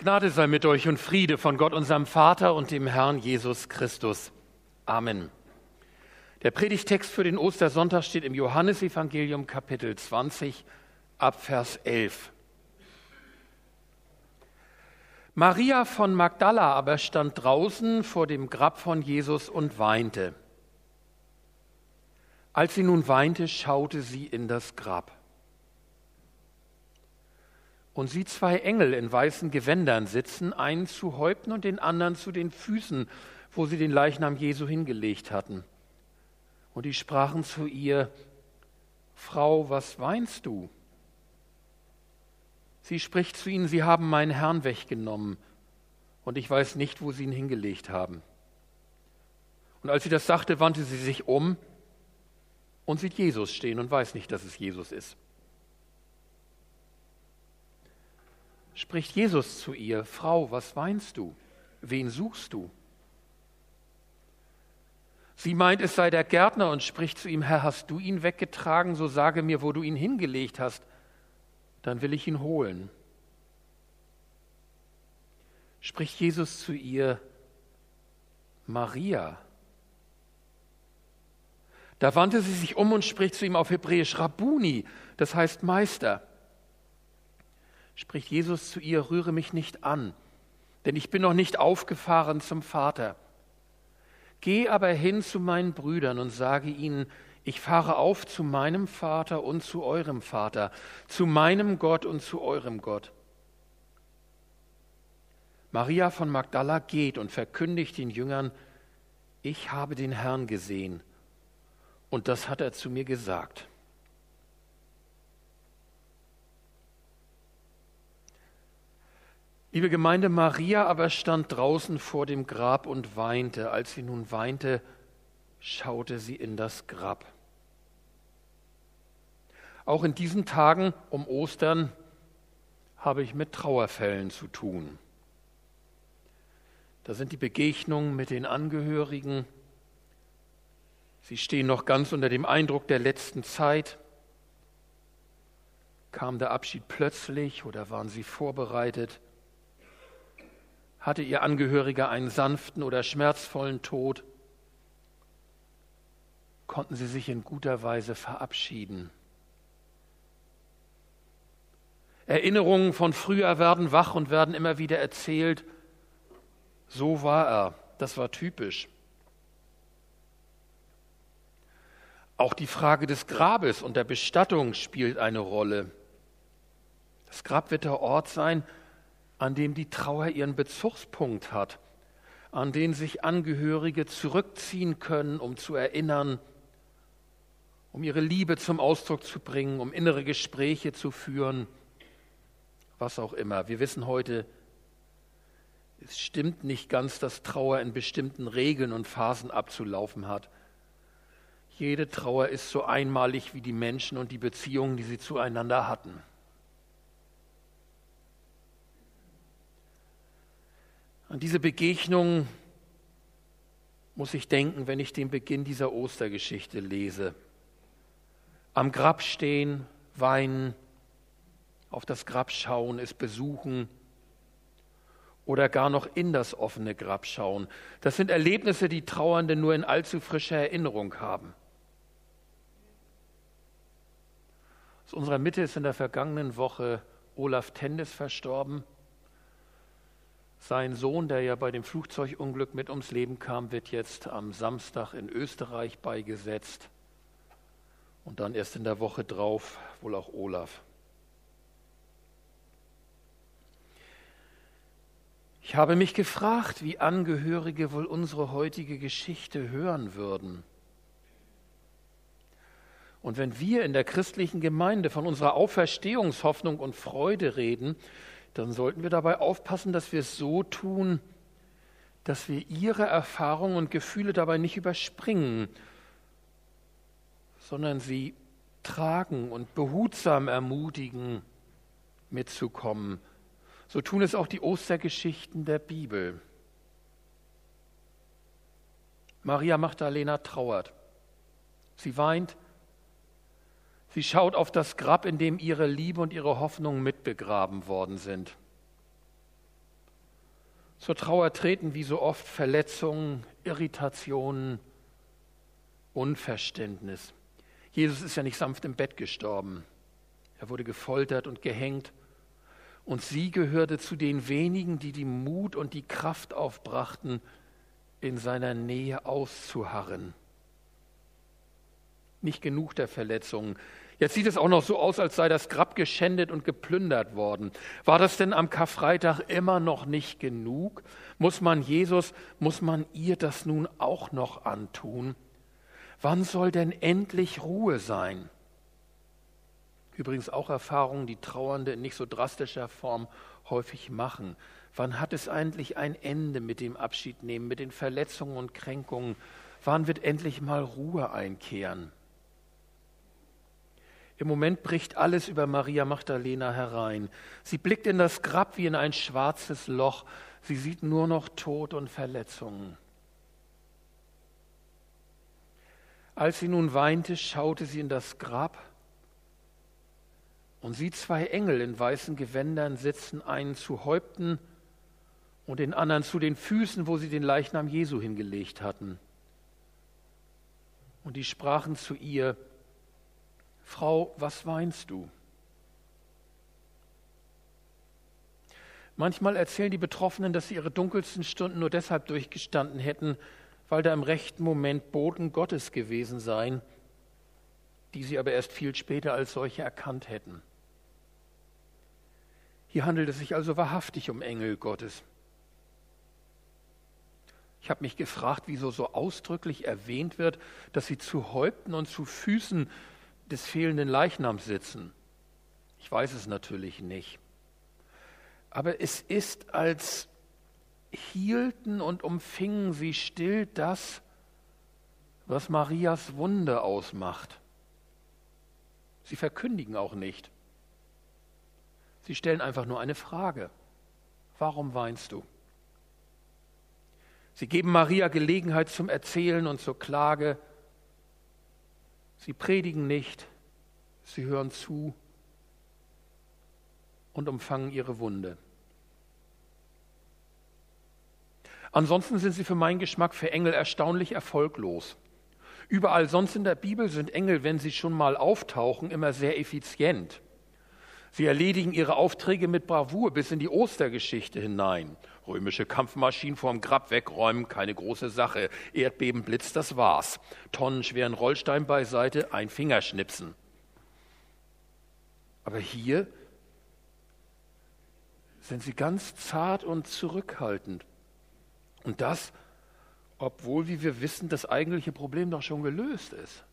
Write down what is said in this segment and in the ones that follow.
Gnade sei mit euch und Friede von Gott, unserem Vater und dem Herrn Jesus Christus. Amen. Der Predigtext für den Ostersonntag steht im Johannesevangelium Kapitel 20 ab Vers 11. Maria von Magdala aber stand draußen vor dem Grab von Jesus und weinte. Als sie nun weinte, schaute sie in das Grab und sieht zwei Engel in weißen Gewändern sitzen, einen zu Häupten und den anderen zu den Füßen, wo sie den Leichnam Jesu hingelegt hatten. Und die sprachen zu ihr, Frau, was weinst du? Sie spricht zu ihnen, Sie haben meinen Herrn weggenommen, und ich weiß nicht, wo Sie ihn hingelegt haben. Und als sie das sagte, wandte sie sich um und sieht Jesus stehen und weiß nicht, dass es Jesus ist. Spricht Jesus zu ihr, Frau, was weinst du? Wen suchst du? Sie meint, es sei der Gärtner und spricht zu ihm, Herr, hast du ihn weggetragen, so sage mir, wo du ihn hingelegt hast, dann will ich ihn holen. Spricht Jesus zu ihr, Maria. Da wandte sie sich um und spricht zu ihm auf Hebräisch Rabuni, das heißt Meister spricht Jesus zu ihr, rühre mich nicht an, denn ich bin noch nicht aufgefahren zum Vater. Geh aber hin zu meinen Brüdern und sage ihnen, ich fahre auf zu meinem Vater und zu eurem Vater, zu meinem Gott und zu eurem Gott. Maria von Magdala geht und verkündigt den Jüngern, ich habe den Herrn gesehen, und das hat er zu mir gesagt. Liebe Gemeinde, Maria aber stand draußen vor dem Grab und weinte. Als sie nun weinte, schaute sie in das Grab. Auch in diesen Tagen um Ostern habe ich mit Trauerfällen zu tun. Da sind die Begegnungen mit den Angehörigen. Sie stehen noch ganz unter dem Eindruck der letzten Zeit. Kam der Abschied plötzlich oder waren sie vorbereitet? Hatte ihr Angehöriger einen sanften oder schmerzvollen Tod? Konnten sie sich in guter Weise verabschieden? Erinnerungen von früher werden wach und werden immer wieder erzählt. So war er, das war typisch. Auch die Frage des Grabes und der Bestattung spielt eine Rolle. Das Grab wird der Ort sein, an dem die Trauer ihren Bezugspunkt hat, an den sich Angehörige zurückziehen können, um zu erinnern, um ihre Liebe zum Ausdruck zu bringen, um innere Gespräche zu führen, was auch immer. Wir wissen heute, es stimmt nicht ganz, dass Trauer in bestimmten Regeln und Phasen abzulaufen hat. Jede Trauer ist so einmalig wie die Menschen und die Beziehungen, die sie zueinander hatten. An diese Begegnung muss ich denken, wenn ich den Beginn dieser Ostergeschichte lese. Am Grab stehen, weinen, auf das Grab schauen, es besuchen oder gar noch in das offene Grab schauen. Das sind Erlebnisse, die Trauernde nur in allzu frischer Erinnerung haben. Aus unserer Mitte ist in der vergangenen Woche Olaf Tendes verstorben. Sein Sohn, der ja bei dem Flugzeugunglück mit ums Leben kam, wird jetzt am Samstag in Österreich beigesetzt. Und dann erst in der Woche drauf wohl auch Olaf. Ich habe mich gefragt, wie Angehörige wohl unsere heutige Geschichte hören würden. Und wenn wir in der christlichen Gemeinde von unserer Auferstehungshoffnung und Freude reden, dann sollten wir dabei aufpassen, dass wir es so tun, dass wir ihre Erfahrungen und Gefühle dabei nicht überspringen, sondern sie tragen und behutsam ermutigen, mitzukommen. So tun es auch die Ostergeschichten der Bibel. Maria Magdalena trauert. Sie weint, Sie schaut auf das Grab, in dem ihre Liebe und ihre Hoffnung mitbegraben worden sind. Zur Trauer treten wie so oft Verletzungen, Irritationen, Unverständnis. Jesus ist ja nicht sanft im Bett gestorben. Er wurde gefoltert und gehängt. Und sie gehörte zu den wenigen, die die Mut und die Kraft aufbrachten, in seiner Nähe auszuharren. Nicht genug der Verletzungen. Jetzt sieht es auch noch so aus, als sei das Grab geschändet und geplündert worden. War das denn am Karfreitag immer noch nicht genug? Muss man Jesus, muss man ihr das nun auch noch antun? Wann soll denn endlich Ruhe sein? Übrigens auch Erfahrungen, die Trauernde in nicht so drastischer Form häufig machen. Wann hat es eigentlich ein Ende mit dem Abschiednehmen, mit den Verletzungen und Kränkungen? Wann wird endlich mal Ruhe einkehren? Im Moment bricht alles über Maria Magdalena herein. Sie blickt in das Grab wie in ein schwarzes Loch. Sie sieht nur noch Tod und Verletzungen. Als sie nun weinte, schaute sie in das Grab und sieht zwei Engel in weißen Gewändern sitzen, einen zu Häupten und den anderen zu den Füßen, wo sie den Leichnam Jesu hingelegt hatten. Und die sprachen zu ihr, Frau, was weinst du? Manchmal erzählen die Betroffenen, dass sie ihre dunkelsten Stunden nur deshalb durchgestanden hätten, weil da im rechten Moment Boten Gottes gewesen seien, die sie aber erst viel später als solche erkannt hätten. Hier handelt es sich also wahrhaftig um Engel Gottes. Ich habe mich gefragt, wieso so ausdrücklich erwähnt wird, dass sie zu Häupten und zu Füßen des fehlenden Leichnams sitzen. Ich weiß es natürlich nicht. Aber es ist, als hielten und umfingen sie still das, was Marias Wunde ausmacht. Sie verkündigen auch nicht. Sie stellen einfach nur eine Frage. Warum weinst du? Sie geben Maria Gelegenheit zum Erzählen und zur Klage. Sie predigen nicht, sie hören zu und umfangen ihre Wunde. Ansonsten sind sie für meinen Geschmack für Engel erstaunlich erfolglos. Überall sonst in der Bibel sind Engel, wenn sie schon mal auftauchen, immer sehr effizient. Sie erledigen ihre Aufträge mit Bravour bis in die Ostergeschichte hinein. Römische Kampfmaschinen vorm Grab wegräumen, keine große Sache. Erdbeben, Blitz, das war's. Tonnenschweren Rollstein beiseite, ein Fingerschnipsen. Aber hier sind sie ganz zart und zurückhaltend. Und das, obwohl, wie wir wissen, das eigentliche Problem doch schon gelöst ist.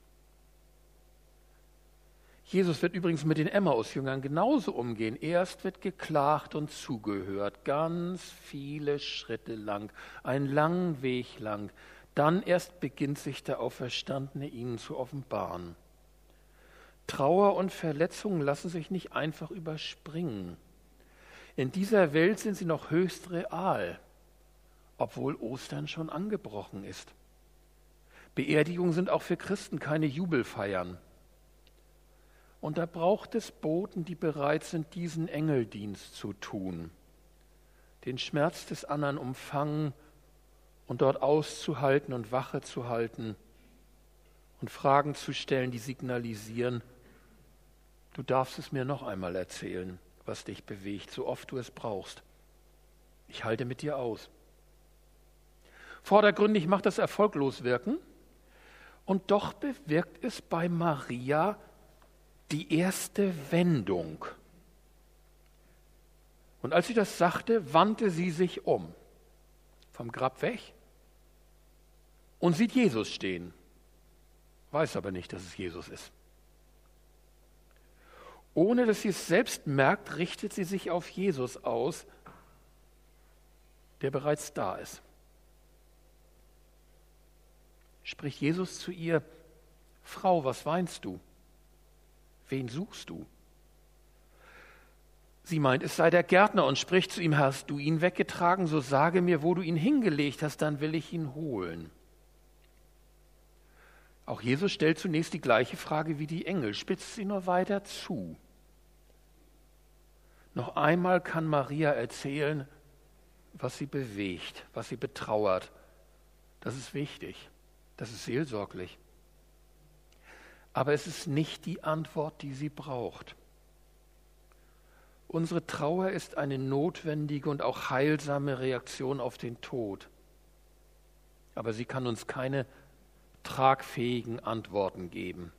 Jesus wird übrigens mit den Emmaus-Jüngern genauso umgehen. Erst wird geklagt und zugehört, ganz viele Schritte lang, einen langen Weg lang. Dann erst beginnt sich der Auferstandene ihnen zu offenbaren. Trauer und Verletzungen lassen sich nicht einfach überspringen. In dieser Welt sind sie noch höchst real obwohl Ostern schon angebrochen ist. Beerdigungen sind auch für Christen keine Jubelfeiern. Und da braucht es Boten, die bereit sind, diesen Engeldienst zu tun, den Schmerz des anderen umfangen und dort auszuhalten und Wache zu halten und Fragen zu stellen, die signalisieren, du darfst es mir noch einmal erzählen, was dich bewegt, so oft du es brauchst. Ich halte mit dir aus. Vordergründig macht das erfolglos wirken. Und doch bewirkt es bei Maria die erste Wendung. Und als sie das sagte, wandte sie sich um, vom Grab weg und sieht Jesus stehen, weiß aber nicht, dass es Jesus ist. Ohne dass sie es selbst merkt, richtet sie sich auf Jesus aus, der bereits da ist spricht Jesus zu ihr, Frau, was weinst du? Wen suchst du? Sie meint, es sei der Gärtner und spricht zu ihm, hast du ihn weggetragen, so sage mir, wo du ihn hingelegt hast, dann will ich ihn holen. Auch Jesus stellt zunächst die gleiche Frage wie die Engel, spitzt sie nur weiter zu. Noch einmal kann Maria erzählen, was sie bewegt, was sie betrauert. Das ist wichtig, das ist seelsorglich. Aber es ist nicht die Antwort, die sie braucht. Unsere Trauer ist eine notwendige und auch heilsame Reaktion auf den Tod. Aber sie kann uns keine tragfähigen Antworten geben.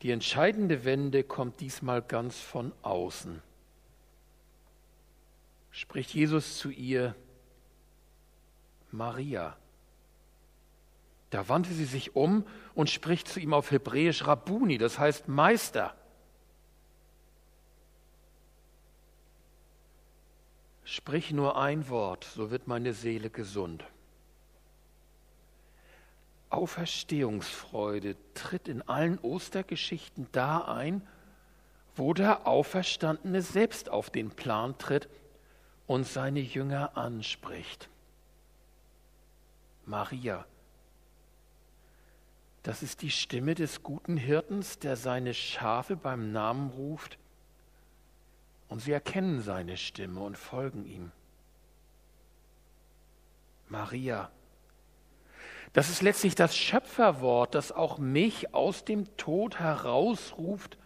Die entscheidende Wende kommt diesmal ganz von außen. Spricht Jesus zu ihr, Maria. Da wandte sie sich um und spricht zu ihm auf Hebräisch Rabuni, das heißt Meister. Sprich nur ein Wort, so wird meine Seele gesund. Auferstehungsfreude tritt in allen Ostergeschichten da ein, wo der Auferstandene selbst auf den Plan tritt und seine Jünger anspricht. Maria, das ist die Stimme des guten Hirtens, der seine Schafe beim Namen ruft, und sie erkennen seine Stimme und folgen ihm. Maria, das ist letztlich das Schöpferwort, das auch mich aus dem Tod herausruft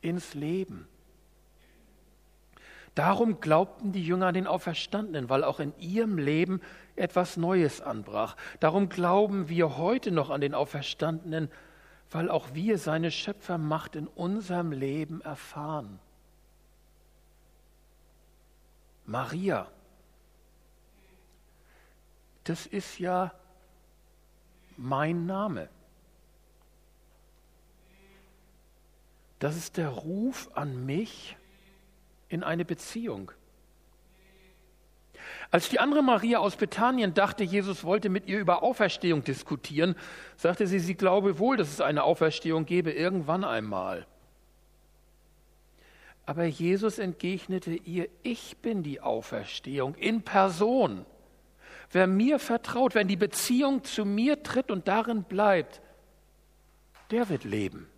ins Leben. Darum glaubten die Jünger an den Auferstandenen, weil auch in ihrem Leben etwas Neues anbrach. Darum glauben wir heute noch an den Auferstandenen, weil auch wir seine Schöpfermacht in unserem Leben erfahren. Maria, das ist ja mein Name. Das ist der Ruf an mich in eine Beziehung. Als die andere Maria aus Bethanien dachte, Jesus wollte mit ihr über Auferstehung diskutieren, sagte sie, sie glaube wohl, dass es eine Auferstehung gebe, irgendwann einmal. Aber Jesus entgegnete ihr, ich bin die Auferstehung in Person. Wer mir vertraut, wer in die Beziehung zu mir tritt und darin bleibt, der wird leben.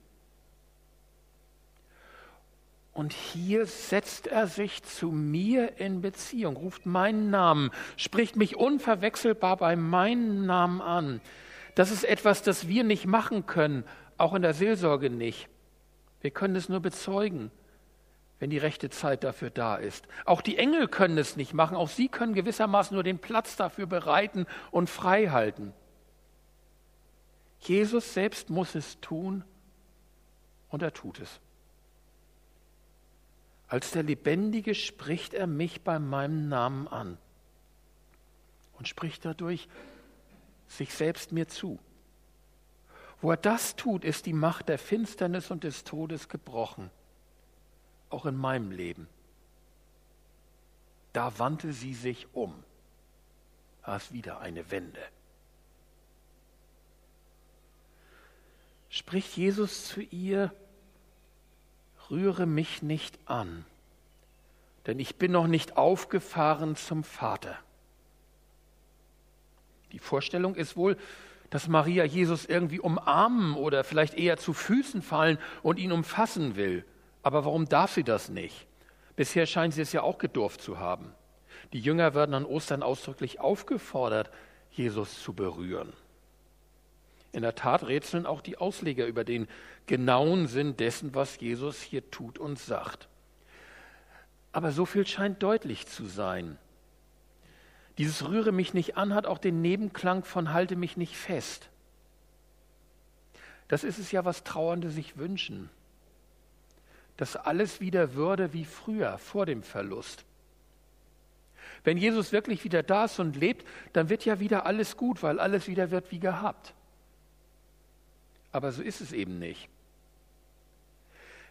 Und hier setzt er sich zu mir in Beziehung, ruft meinen Namen, spricht mich unverwechselbar bei meinem Namen an. Das ist etwas, das wir nicht machen können, auch in der Seelsorge nicht. Wir können es nur bezeugen wenn die rechte Zeit dafür da ist. Auch die Engel können es nicht machen, auch sie können gewissermaßen nur den Platz dafür bereiten und frei halten. Jesus selbst muss es tun und er tut es. Als der Lebendige spricht er mich bei meinem Namen an und spricht dadurch sich selbst mir zu. Wo er das tut, ist die Macht der Finsternis und des Todes gebrochen auch in meinem Leben. Da wandte sie sich um. Da ist wieder eine Wende. Spricht Jesus zu ihr, rühre mich nicht an, denn ich bin noch nicht aufgefahren zum Vater. Die Vorstellung ist wohl, dass Maria Jesus irgendwie umarmen oder vielleicht eher zu Füßen fallen und ihn umfassen will. Aber warum darf sie das nicht? Bisher scheint sie es ja auch gedurft zu haben. Die Jünger werden an Ostern ausdrücklich aufgefordert, Jesus zu berühren. In der Tat rätseln auch die Ausleger über den genauen Sinn dessen, was Jesus hier tut und sagt. Aber so viel scheint deutlich zu sein. Dieses Rühre mich nicht an hat auch den Nebenklang von Halte mich nicht fest. Das ist es ja, was Trauernde sich wünschen dass alles wieder würde wie früher, vor dem Verlust. Wenn Jesus wirklich wieder da ist und lebt, dann wird ja wieder alles gut, weil alles wieder wird wie gehabt. Aber so ist es eben nicht.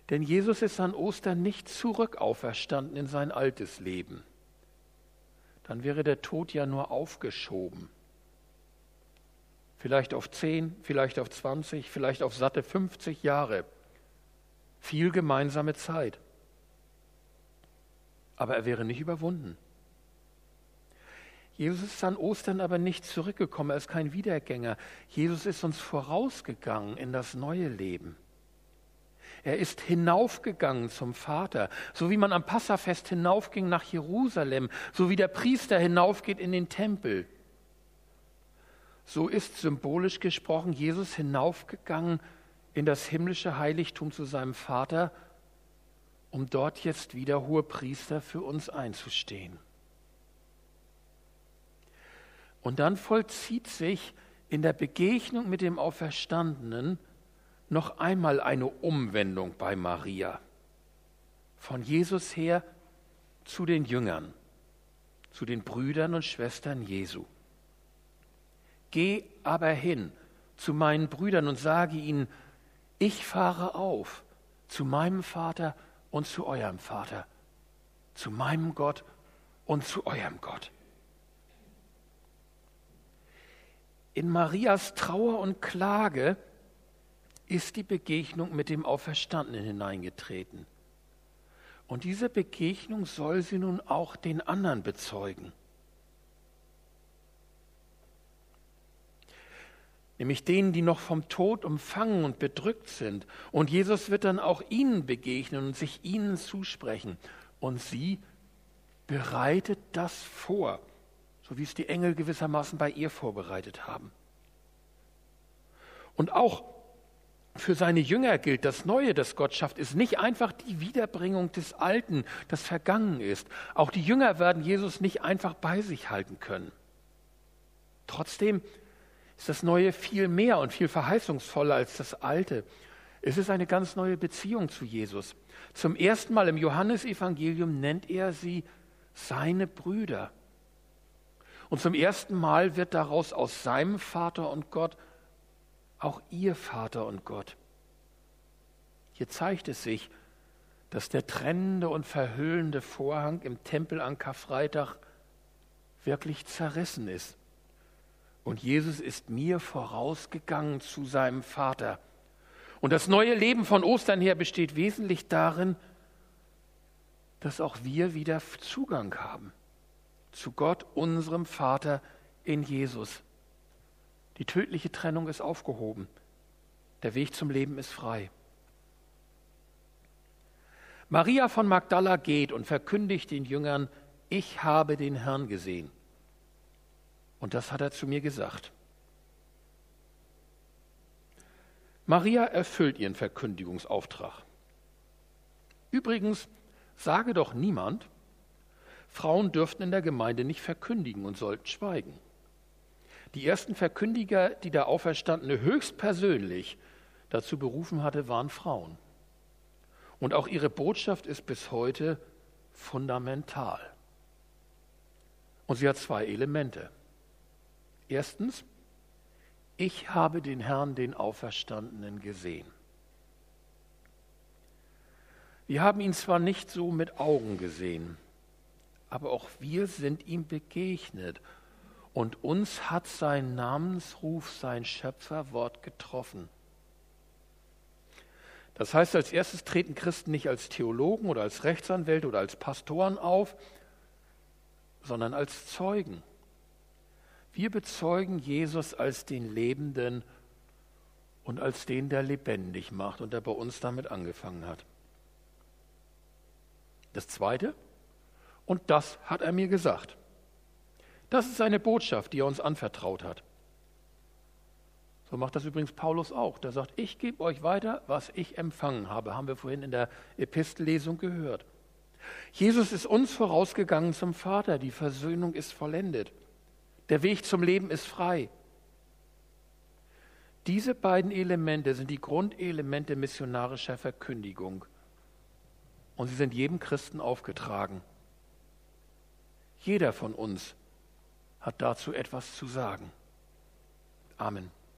Denn Jesus ist an Ostern nicht zurück auferstanden in sein altes Leben. Dann wäre der Tod ja nur aufgeschoben. Vielleicht auf zehn, vielleicht auf zwanzig, vielleicht auf satte 50 Jahre viel gemeinsame Zeit. Aber er wäre nicht überwunden. Jesus ist an Ostern aber nicht zurückgekommen, er ist kein Wiedergänger. Jesus ist uns vorausgegangen in das neue Leben. Er ist hinaufgegangen zum Vater, so wie man am Passafest hinaufging nach Jerusalem, so wie der Priester hinaufgeht in den Tempel. So ist symbolisch gesprochen Jesus hinaufgegangen in das himmlische Heiligtum zu seinem Vater, um dort jetzt wieder hohe Priester für uns einzustehen. Und dann vollzieht sich in der Begegnung mit dem Auferstandenen noch einmal eine Umwendung bei Maria. Von Jesus her zu den Jüngern, zu den Brüdern und Schwestern Jesu. Geh aber hin zu meinen Brüdern und sage ihnen, ich fahre auf zu meinem Vater und zu eurem Vater, zu meinem Gott und zu eurem Gott. In Marias Trauer und Klage ist die Begegnung mit dem Auferstandenen hineingetreten. Und diese Begegnung soll sie nun auch den anderen bezeugen. Nämlich denen, die noch vom Tod umfangen und bedrückt sind. Und Jesus wird dann auch ihnen begegnen und sich ihnen zusprechen. Und sie bereitet das vor so wie es die Engel gewissermaßen bei ihr vorbereitet haben. Und auch für seine Jünger gilt, das Neue, das Gott schafft, ist nicht einfach die Wiederbringung des Alten, das vergangen ist. Auch die Jünger werden Jesus nicht einfach bei sich halten können. Trotzdem ist das Neue viel mehr und viel verheißungsvoller als das Alte. Es ist eine ganz neue Beziehung zu Jesus. Zum ersten Mal im Johannesevangelium nennt er sie seine Brüder. Und zum ersten Mal wird daraus aus seinem Vater und Gott auch ihr Vater und Gott. Hier zeigt es sich, dass der trennende und verhüllende Vorhang im Tempel an Karfreitag wirklich zerrissen ist. Und Jesus ist mir vorausgegangen zu seinem Vater. Und das neue Leben von Ostern her besteht wesentlich darin, dass auch wir wieder Zugang haben zu Gott, unserem Vater in Jesus. Die tödliche Trennung ist aufgehoben. Der Weg zum Leben ist frei. Maria von Magdala geht und verkündigt den Jüngern, ich habe den Herrn gesehen. Und das hat er zu mir gesagt. Maria erfüllt ihren Verkündigungsauftrag. Übrigens, sage doch niemand, Frauen dürften in der Gemeinde nicht verkündigen und sollten schweigen. Die ersten Verkündiger, die der Auferstandene höchstpersönlich dazu berufen hatte, waren Frauen. Und auch ihre Botschaft ist bis heute fundamental. Und sie hat zwei Elemente. Erstens, ich habe den Herrn, den Auferstandenen, gesehen. Wir haben ihn zwar nicht so mit Augen gesehen, aber auch wir sind ihm begegnet. Und uns hat sein Namensruf, sein Schöpferwort getroffen. Das heißt, als erstes treten Christen nicht als Theologen oder als Rechtsanwälte oder als Pastoren auf, sondern als Zeugen. Wir bezeugen Jesus als den Lebenden und als den, der lebendig macht und der bei uns damit angefangen hat. Das Zweite, und das hat er mir gesagt. Das ist seine Botschaft, die er uns anvertraut hat. So macht das übrigens Paulus auch. Der sagt, ich gebe euch weiter, was ich empfangen habe. Haben wir vorhin in der Epistellesung gehört. Jesus ist uns vorausgegangen zum Vater. Die Versöhnung ist vollendet. Der Weg zum Leben ist frei. Diese beiden Elemente sind die Grundelemente missionarischer Verkündigung. Und sie sind jedem Christen aufgetragen. Jeder von uns hat dazu etwas zu sagen. Amen.